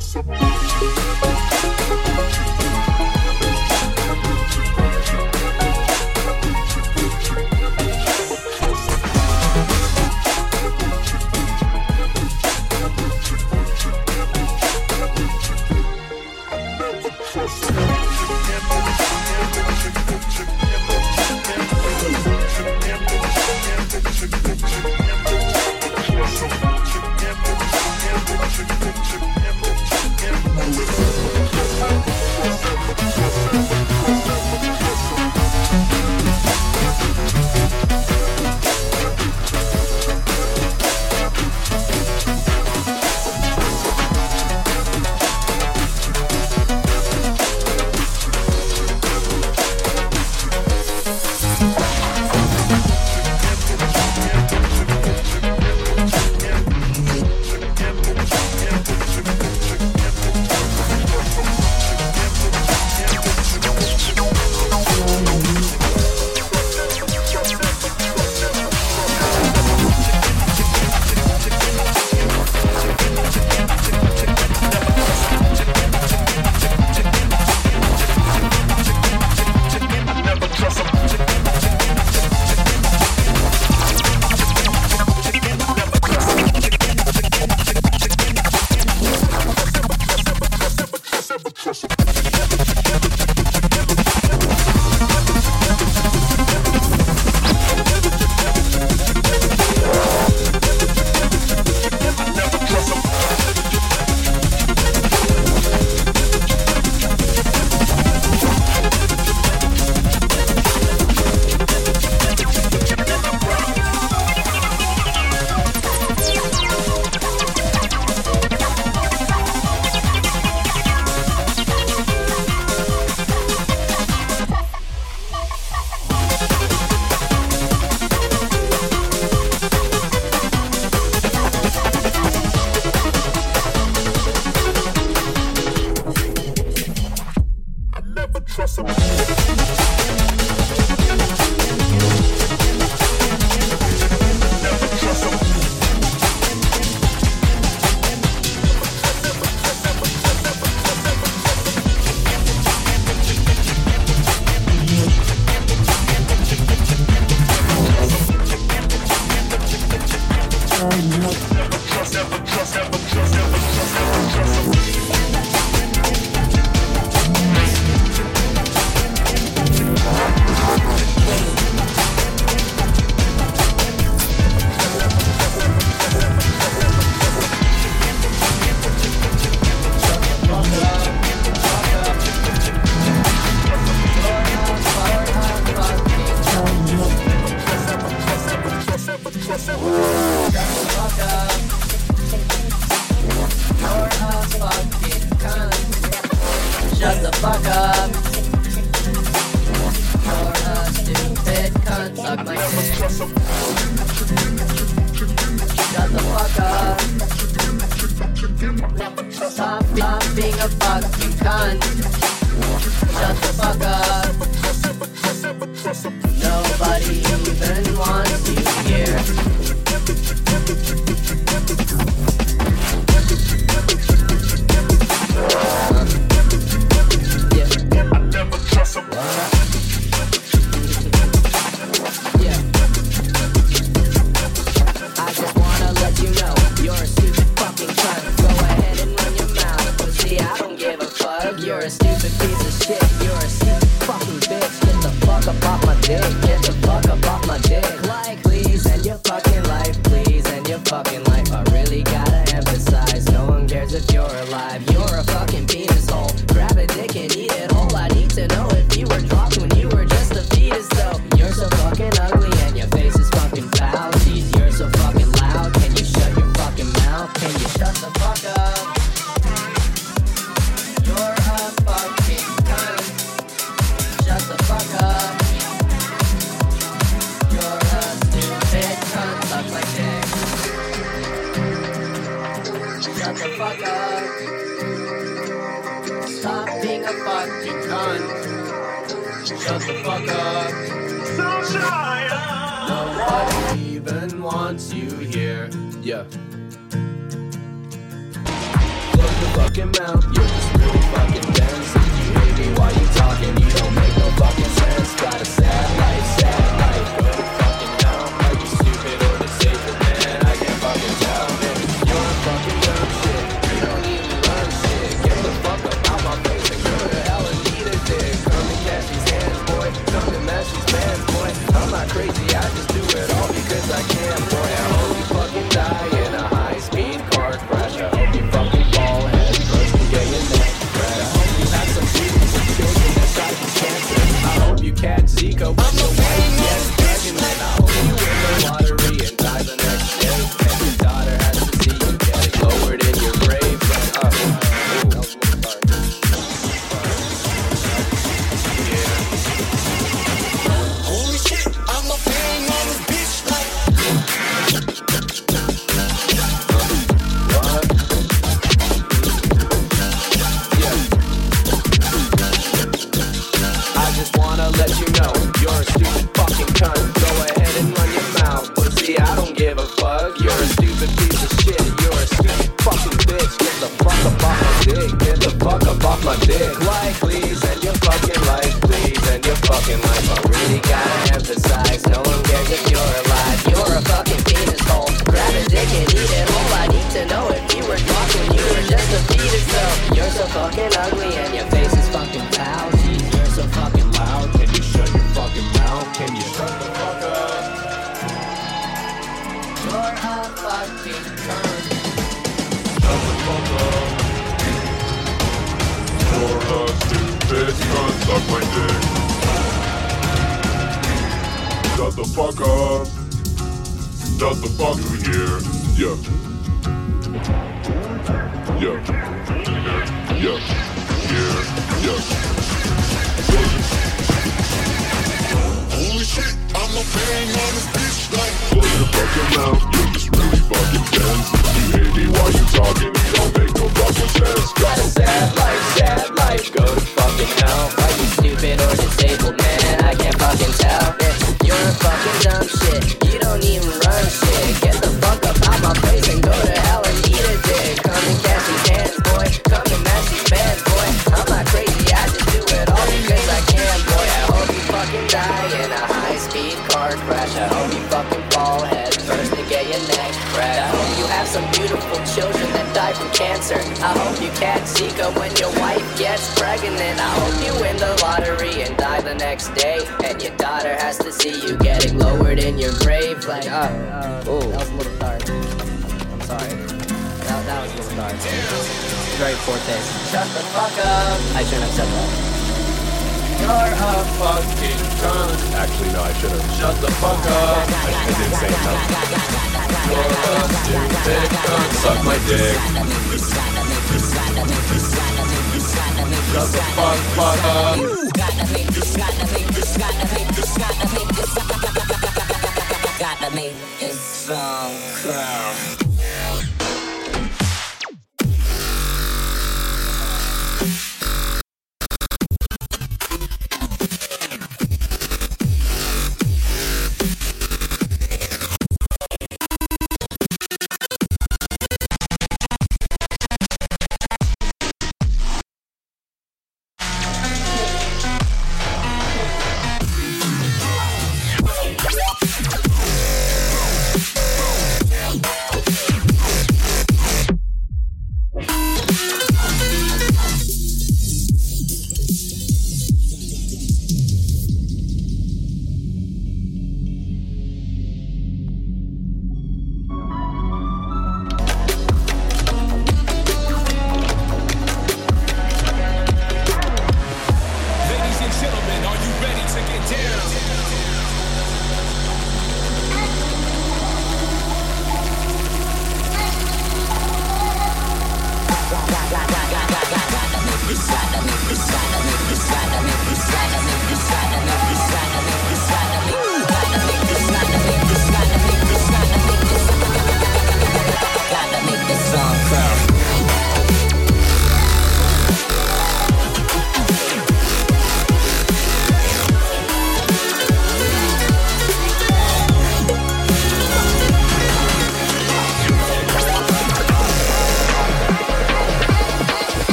you.